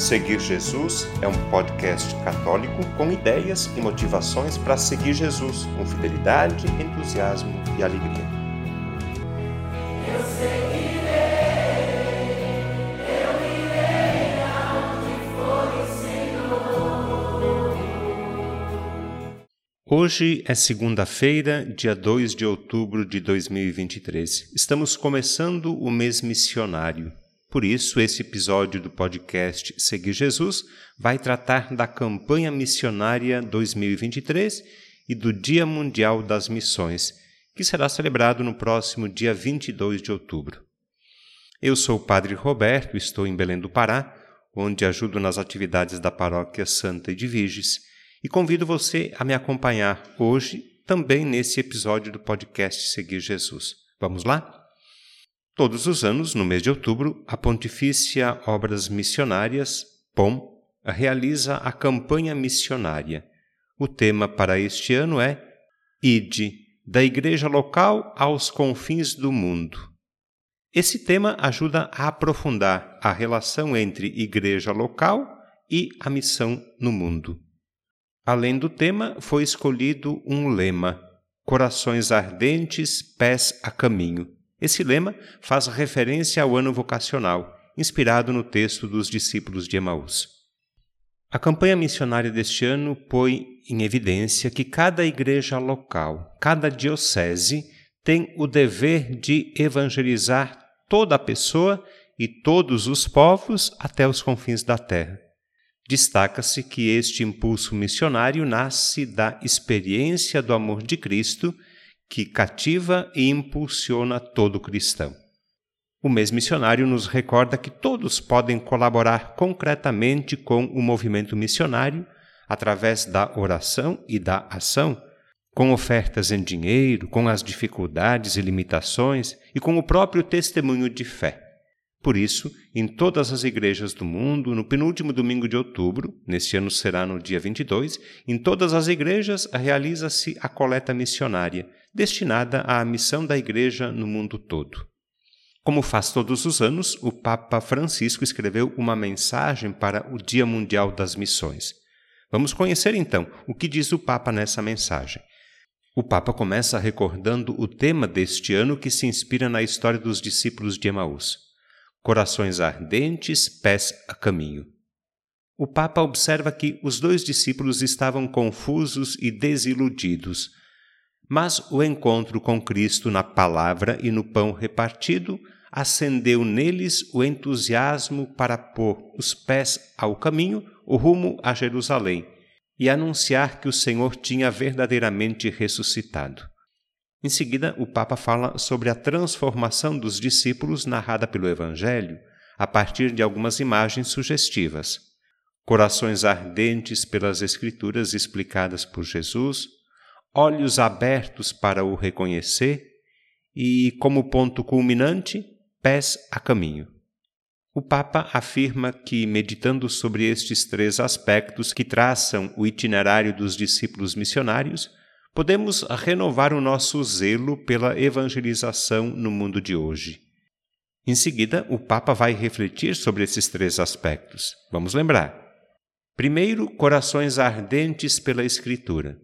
Seguir Jesus é um podcast católico com ideias e motivações para seguir Jesus com fidelidade, entusiasmo e alegria. Eu seguirei, eu irei for o. Hoje é segunda-feira, dia 2 de outubro de 2023. Estamos começando o mês missionário. Por isso, esse episódio do podcast Seguir Jesus vai tratar da campanha missionária 2023 e do Dia Mundial das Missões, que será celebrado no próximo dia 22 de outubro. Eu sou o Padre Roberto, estou em Belém do Pará, onde ajudo nas atividades da Paróquia Santa Edviges, e convido você a me acompanhar hoje também nesse episódio do podcast Seguir Jesus. Vamos lá? Todos os anos, no mês de outubro, a Pontifícia Obras Missionárias, POM, realiza a campanha missionária. O tema para este ano é Ide, da Igreja local aos confins do mundo. Esse tema ajuda a aprofundar a relação entre igreja local e a missão no mundo. Além do tema, foi escolhido um lema: Corações ardentes, pés a caminho esse lema faz referência ao ano vocacional, inspirado no texto dos discípulos de Emaús. A campanha missionária deste ano põe em evidência que cada igreja local, cada diocese, tem o dever de evangelizar toda a pessoa e todos os povos até os confins da terra. Destaca-se que este impulso missionário nasce da experiência do amor de Cristo que cativa e impulsiona todo cristão. O mês missionário nos recorda que todos podem colaborar concretamente com o movimento missionário através da oração e da ação, com ofertas em dinheiro, com as dificuldades e limitações e com o próprio testemunho de fé. Por isso, em todas as igrejas do mundo, no penúltimo domingo de outubro, neste ano será no dia 22, em todas as igrejas realiza-se a coleta missionária, destinada à missão da igreja no mundo todo. Como faz todos os anos, o Papa Francisco escreveu uma mensagem para o Dia Mundial das Missões. Vamos conhecer então o que diz o Papa nessa mensagem. O Papa começa recordando o tema deste ano que se inspira na história dos discípulos de Emaús corações ardentes, pés a caminho. O Papa observa que os dois discípulos estavam confusos e desiludidos, mas o encontro com Cristo na palavra e no pão repartido acendeu neles o entusiasmo para pôr os pés ao caminho, o rumo a Jerusalém, e anunciar que o Senhor tinha verdadeiramente ressuscitado. Em seguida, o Papa fala sobre a transformação dos discípulos narrada pelo Evangelho a partir de algumas imagens sugestivas. Corações ardentes pelas Escrituras explicadas por Jesus, olhos abertos para o reconhecer e, como ponto culminante, pés a caminho. O Papa afirma que, meditando sobre estes três aspectos que traçam o itinerário dos discípulos missionários, podemos renovar o nosso zelo pela evangelização no mundo de hoje. Em seguida, o Papa vai refletir sobre esses três aspectos. Vamos lembrar. Primeiro, corações ardentes pela Escritura.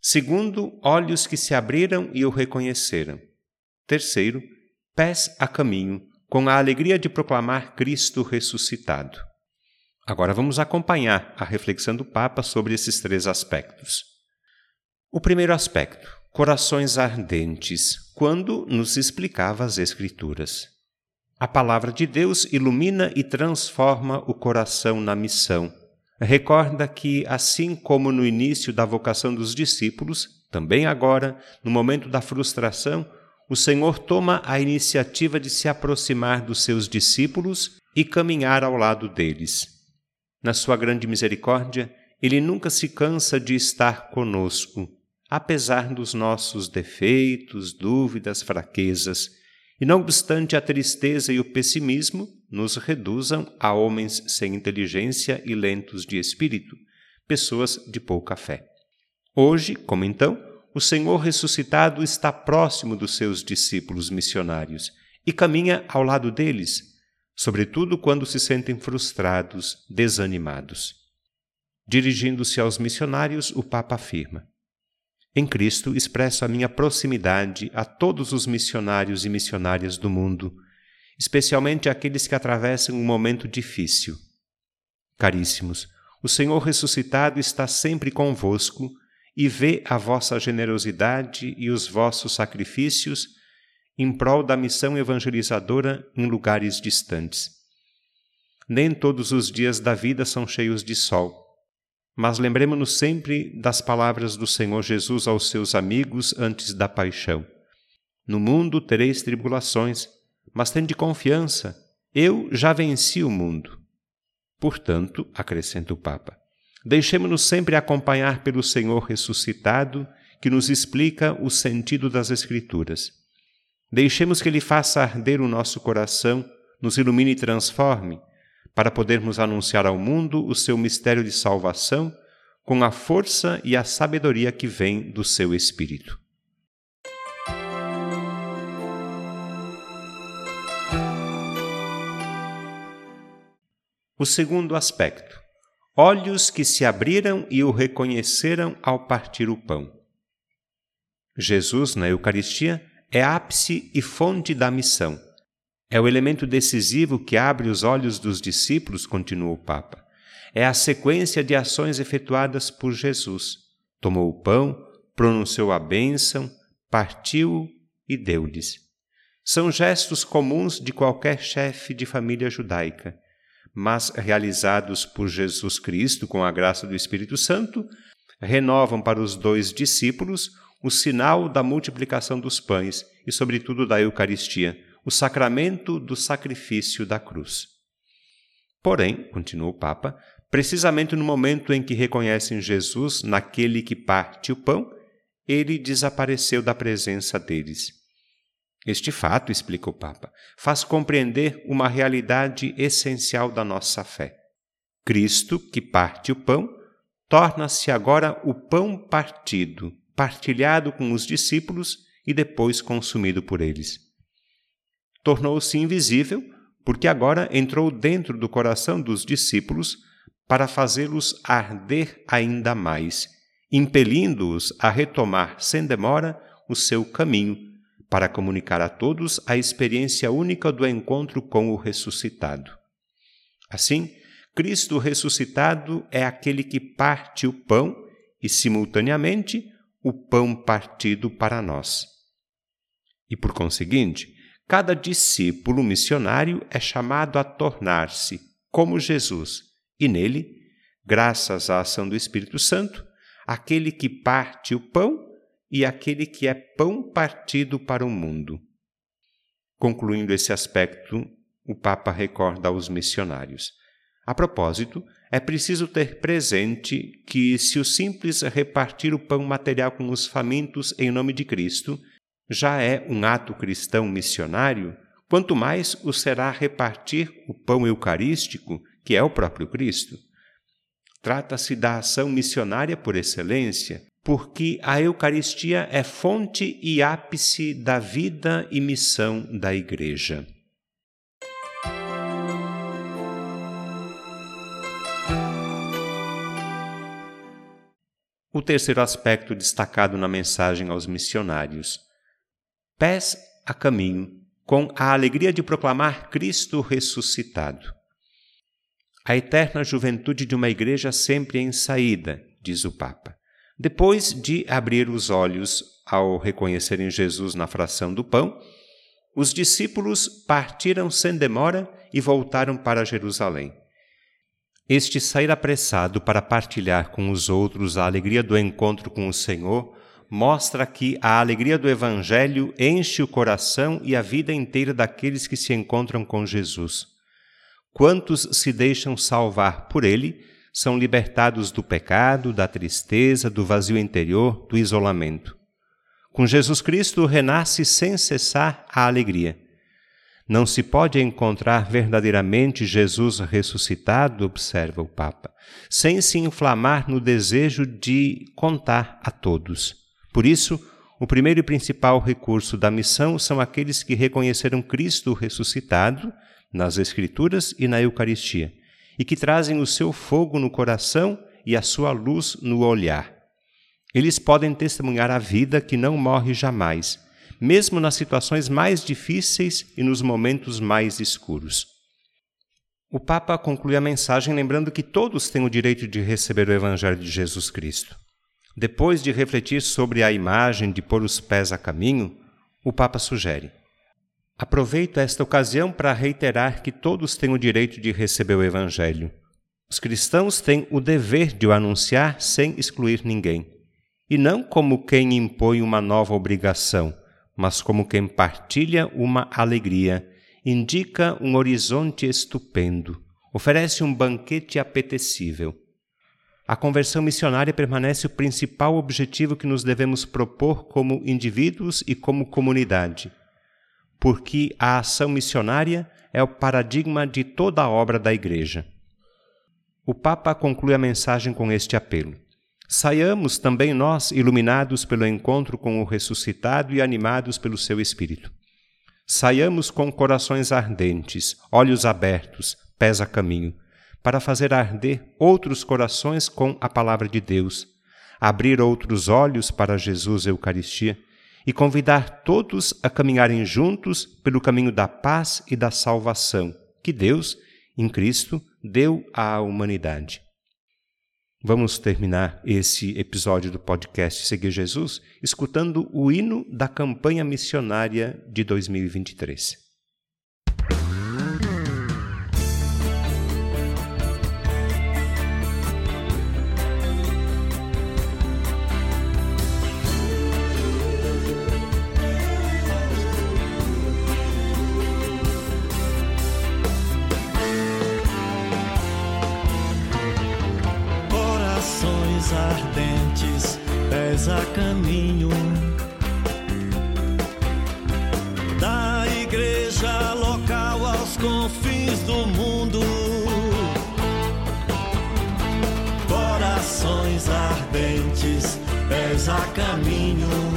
Segundo, olhos que se abriram e o reconheceram. Terceiro, pés a caminho, com a alegria de proclamar Cristo ressuscitado. Agora vamos acompanhar a reflexão do Papa sobre esses três aspectos. O primeiro aspecto, corações ardentes, quando nos explicava as Escrituras. A palavra de Deus ilumina e transforma o coração na missão. Recorda que, assim como no início da vocação dos discípulos, também agora, no momento da frustração, o Senhor toma a iniciativa de se aproximar dos seus discípulos e caminhar ao lado deles. Na sua grande misericórdia, ele nunca se cansa de estar conosco apesar dos nossos defeitos, dúvidas, fraquezas, e não obstante a tristeza e o pessimismo nos reduzam a homens sem inteligência e lentos de espírito, pessoas de pouca fé. Hoje, como então, o Senhor ressuscitado está próximo dos seus discípulos missionários e caminha ao lado deles, sobretudo quando se sentem frustrados, desanimados. Dirigindo-se aos missionários, o Papa afirma: Em Cristo expresso a minha proximidade a todos os missionários e missionárias do mundo, especialmente aqueles que atravessam um momento difícil. Caríssimos, o Senhor ressuscitado está sempre convosco e vê a vossa generosidade e os vossos sacrifícios em prol da missão evangelizadora em lugares distantes. Nem todos os dias da vida são cheios de sol, mas lembremos-nos sempre das palavras do Senhor Jesus aos seus amigos antes da paixão. No mundo tereis tribulações, mas tende confiança, eu já venci o mundo. Portanto, acrescenta o Papa, deixemos-nos sempre acompanhar pelo Senhor ressuscitado, que nos explica o sentido das Escrituras. Deixemos que Ele faça arder o nosso coração, nos ilumine e transforme, para podermos anunciar ao mundo o seu mistério de salvação com a força e a sabedoria que vem do seu Espírito. O segundo aspecto: olhos que se abriram e o reconheceram ao partir o pão. Jesus, na Eucaristia, é ápice e fonte da missão é o elemento decisivo que abre os olhos dos discípulos, continua o Papa. É a sequência de ações efetuadas por Jesus. Tomou o pão, pronunciou a bênção, partiu e deu-lhes. São gestos comuns de qualquer chefe de família judaica, mas realizados por Jesus Cristo com a graça do Espírito Santo, renovam para os dois discípulos o sinal da multiplicação dos pães e, sobretudo, da Eucaristia o sacramento do sacrifício da cruz. Porém, continua o Papa, precisamente no momento em que reconhecem Jesus naquele que parte o pão, ele desapareceu da presença deles. Este fato, explica o Papa, faz compreender uma realidade essencial da nossa fé. Cristo, que parte o pão, torna-se agora o pão partido, partilhado com os discípulos e depois consumido por eles tornou-se invisível, porque agora entrou dentro do coração dos discípulos para fazê-los arder ainda mais, impelindo-os a retomar sem demora o seu caminho para comunicar a todos a experiência única do encontro com o ressuscitado. Assim, Cristo ressuscitado é aquele que parte o pão e, simultaneamente, o pão partido para nós. E, por conseguinte, Cada discípulo missionário é chamado a tornar-se como Jesus e nele, graças à ação do Espírito Santo, aquele que parte o pão e aquele que é pão partido para o mundo. Concluindo esse aspecto, o Papa recorda aos missionários. A propósito, é preciso ter presente que, se o simples repartir o pão material com os famintos em nome de Cristo já é um ato cristão missionário, quanto mais o será repartir o pão eucarístico, que é o próprio Cristo. Trata-se da ação missionária por excelência, porque a Eucaristia é fonte e ápice da vida e missão da Igreja. O terceiro aspecto destacado na mensagem aos missionários pés a caminho, com a alegria de proclamar Cristo ressuscitado. A eterna juventude de uma igreja sempre em saída, diz o Papa. Depois de abrir os olhos ao reconhecerem Jesus na fração do pão, os discípulos partiram sem demora e voltaram para Jerusalém. Este sair apressado para partilhar com os outros a alegria do encontro com o Senhor mostra que a alegria do Evangelho enche o coração e a vida inteira daqueles que se encontram com Jesus. Quantos se deixam salvar por ele são libertados do pecado, da tristeza, do vazio interior, do isolamento. Com Jesus Cristo renasce sem cessar a alegria. Não se pode encontrar verdadeiramente Jesus ressuscitado, observa o Papa, sem se inflamar no desejo de contar a todos. Por isso, o primeiro e principal recurso da missão são aqueles que reconheceram Cristo ressuscitado, nas Escrituras e na Eucaristia, e que trazem o seu fogo no coração e a sua luz no olhar. Eles podem testemunhar a vida que não morre jamais, mesmo nas situações mais difíceis e nos momentos mais escuros. O Papa conclui a mensagem lembrando que todos têm o direito de receber o Evangelho de Jesus Cristo. Depois de refletir sobre a imagem de pôr os pés a caminho, o Papa sugere: Aproveito esta ocasião para reiterar que todos têm o direito de receber o Evangelho. Os cristãos têm o dever de o anunciar sem excluir ninguém, e não como quem impõe uma nova obrigação, mas como quem partilha uma alegria indica um horizonte estupendo, oferece um banquete apetecível. A conversão missionária permanece o principal objetivo que nos devemos propor como indivíduos e como comunidade, porque a ação missionária é o paradigma de toda a obra da Igreja. O Papa conclui a mensagem com este apelo. Saiamos também nós iluminados pelo encontro com o ressuscitado e animados pelo seu Espírito. Saiamos com corações ardentes, olhos abertos, pés a caminho, para fazer arder outros corações com a palavra de Deus, abrir outros olhos para Jesus Eucaristia e convidar todos a caminharem juntos pelo caminho da paz e da salvação que Deus, em Cristo, deu à humanidade. Vamos terminar esse episódio do podcast Seguir Jesus escutando o hino da campanha missionária de 2023. Pés a caminho da igreja local aos confins do mundo. Corações ardentes, pés a caminho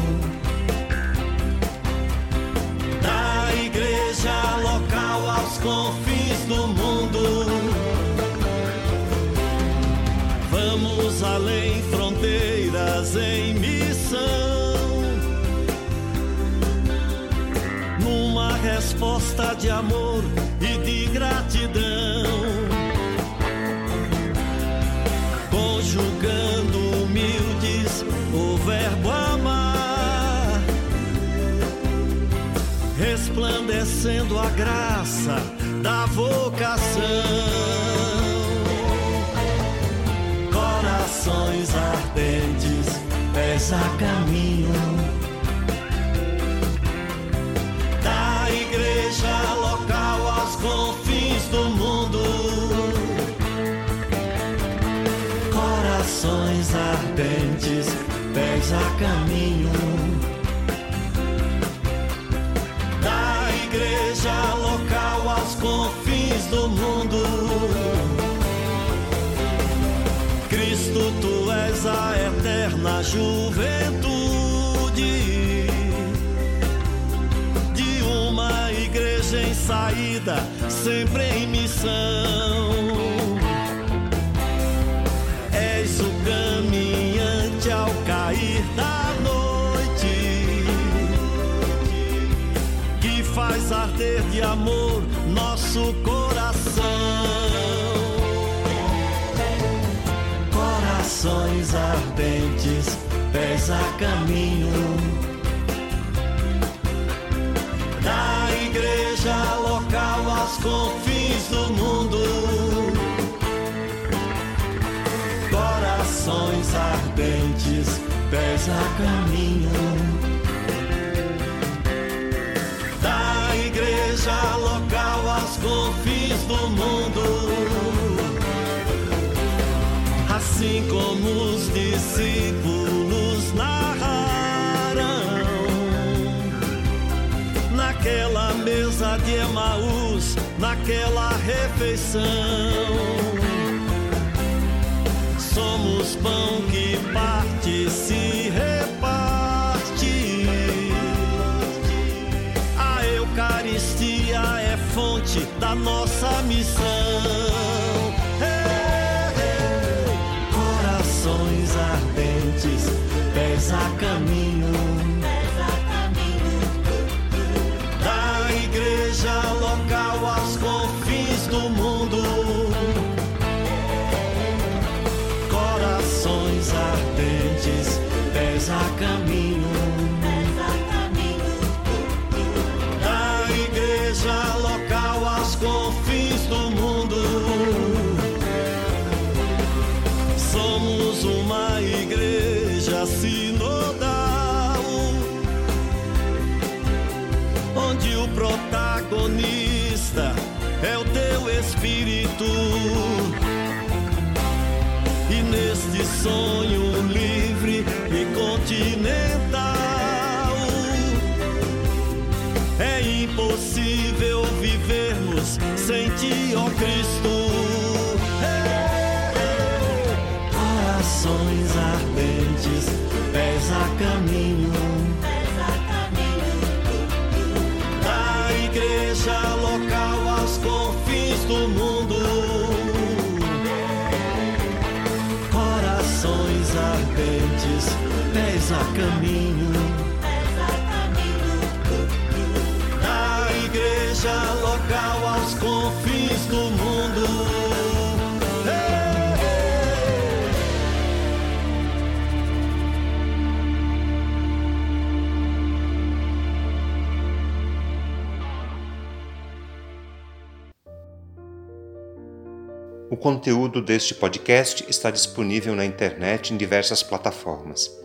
resposta de amor e de gratidão. Conjugando humildes o verbo amar. Resplandecendo a graça da vocação. corações ardentes, pés a caminho Corações ardentes, pés a caminho da igreja local aos confins do mundo. Cristo, tu és a eterna juventude de uma igreja em saída, sempre em missão. Arder de amor nosso coração. corações ardentes, pés a caminho da igreja local aos confins do mundo. Corações ardentes, pés a caminho do mundo assim como os discípulos narraram naquela mesa de Emaús, naquela refeição. Somos pão que parte se reparte. A Eucaristia fonte da nossa missão. Ei, ei, corações ardentes, pés a caminho. Sonho livre e continental é impossível vivermos sem ti, ó Cristo. Ei, ei, Corações ardentes, pés a caminho. Pés a caminho. Da igreja local aos confins do mundo. O conteúdo deste podcast está disponível na internet em diversas plataformas.